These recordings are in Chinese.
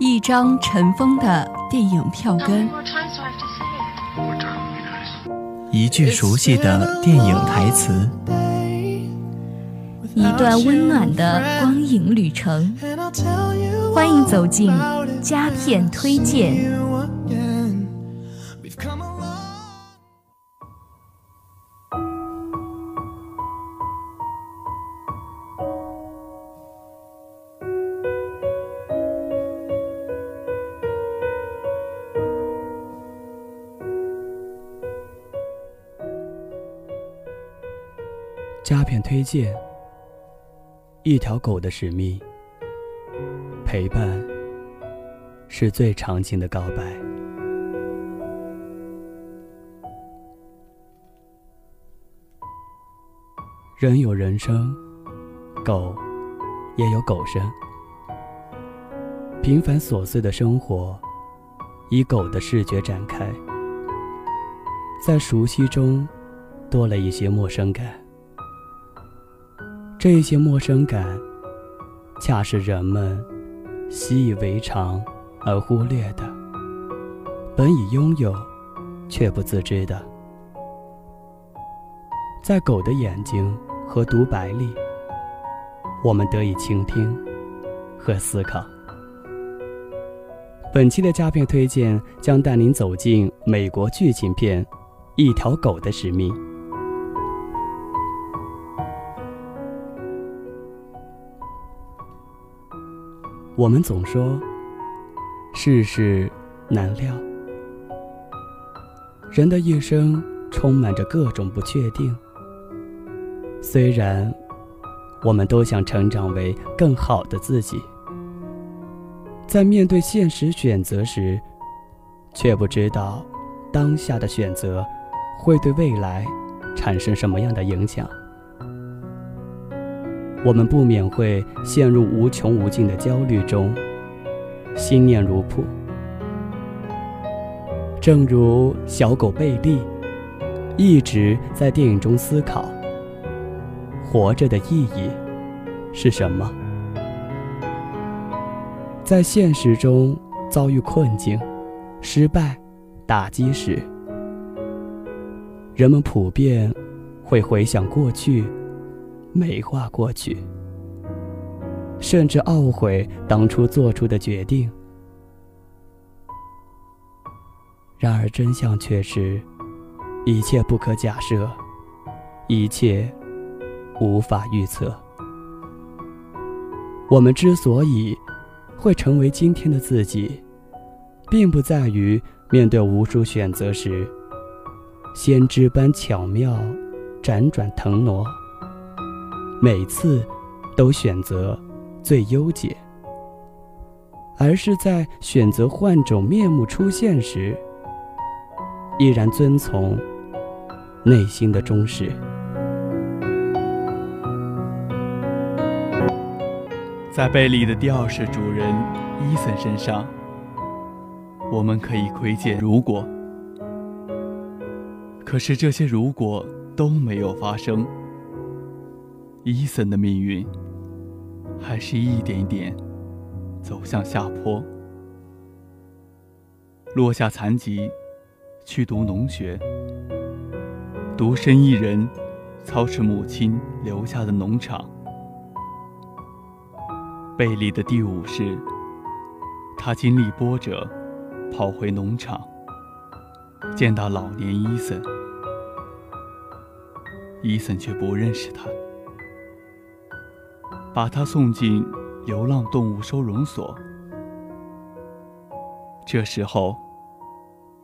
一张尘封的电影票根。一句熟悉的电影台词。一段温暖的光影旅程。欢迎走进佳片推荐。佳片推荐：一条狗的使命。陪伴是最长情的告白。人有人生，狗也有狗生。平凡琐碎的生活，以狗的视觉展开，在熟悉中多了一些陌生感。这些陌生感，恰是人们习以为常而忽略的，本已拥有，却不自知的。在狗的眼睛和独白里，我们得以倾听和思考。本期的佳片推荐将带您走进美国剧情片《一条狗的使命》。我们总说世事难料，人的一生充满着各种不确定。虽然我们都想成长为更好的自己，在面对现实选择时，却不知道当下的选择会对未来产生什么样的影响。我们不免会陷入无穷无尽的焦虑中，心念如瀑。正如小狗贝利，一直在电影中思考：活着的意义是什么？在现实中遭遇困境、失败、打击时，人们普遍会回想过去。美化过去，甚至懊悔当初做出的决定。然而真相却是，一切不可假设，一切无法预测。我们之所以会成为今天的自己，并不在于面对无数选择时，先知般巧妙辗转腾挪。每次都选择最优解，而是在选择换种面目出现时，依然遵从内心的忠实。在贝利的第二世主人伊森身上，我们可以窥见如果，可是这些如果都没有发生。伊森的命运还是一点点走向下坡，落下残疾，去读农学，独身一人操持母亲留下的农场。贝利的第五世，他经历波折，跑回农场，见到老年伊森，伊森却不认识他。把他送进流浪动物收容所。这时候，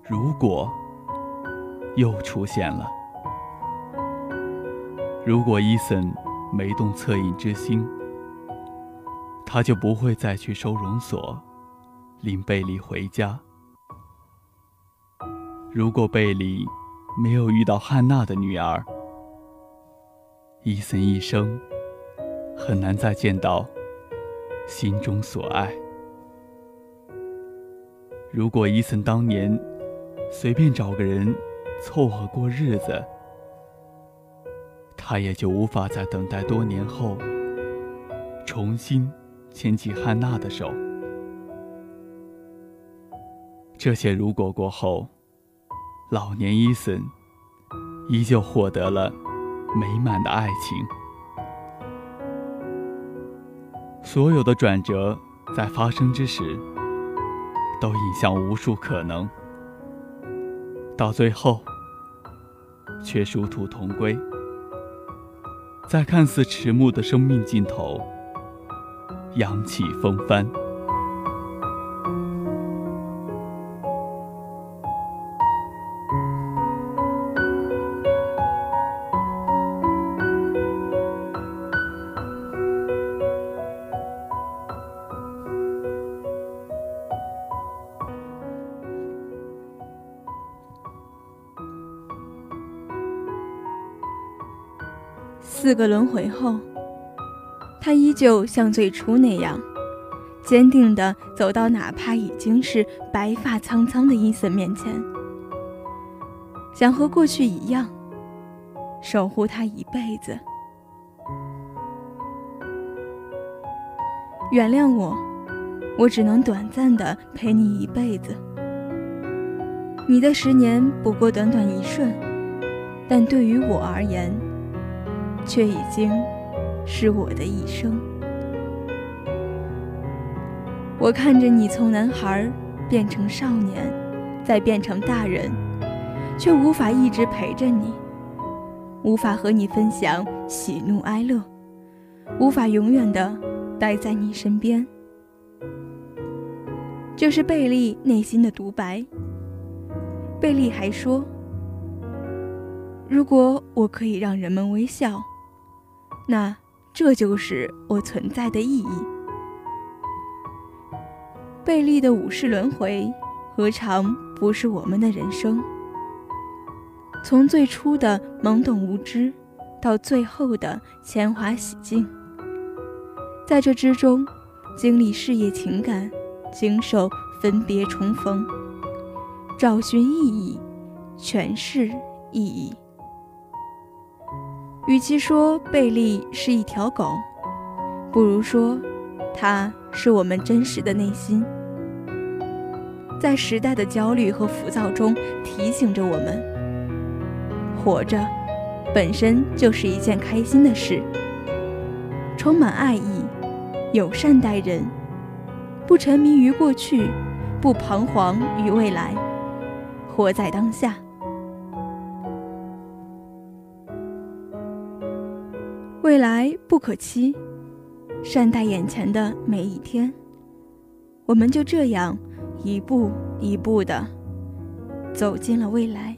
如果又出现了，如果伊森没动恻隐之心，他就不会再去收容所领贝利回家。如果贝利没有遇到汉娜的女儿，伊森一生。很难再见到心中所爱。如果伊森当年随便找个人凑合过日子，他也就无法在等待多年后重新牵起汉娜的手。这些如果过后，老年伊森依旧获得了美满的爱情。所有的转折在发生之时，都引向无数可能，到最后却殊途同归。在看似迟暮的生命尽头，扬起风帆。四个轮回后，他依旧像最初那样，坚定地走到哪怕已经是白发苍苍的伊森面前，想和过去一样，守护他一辈子。原谅我，我只能短暂的陪你一辈子。你的十年不过短短一瞬，但对于我而言。却已经是我的一生。我看着你从男孩变成少年，再变成大人，却无法一直陪着你，无法和你分享喜怒哀乐，无法永远的待在你身边。这是贝利内心的独白。贝利还说：“如果我可以让人们微笑。”那这就是我存在的意义。贝利的五世轮回，何尝不是我们的人生？从最初的懵懂无知，到最后的铅华洗净，在这之中，经历事业、情感，经受分别、重逢，找寻意义，诠释意义。与其说贝利是一条狗，不如说，它是我们真实的内心，在时代的焦虑和浮躁中提醒着我们：活着本身就是一件开心的事，充满爱意，友善待人，不沉迷于过去，不彷徨于未来，活在当下。未来不可期，善待眼前的每一天。我们就这样一步一步的走进了未来。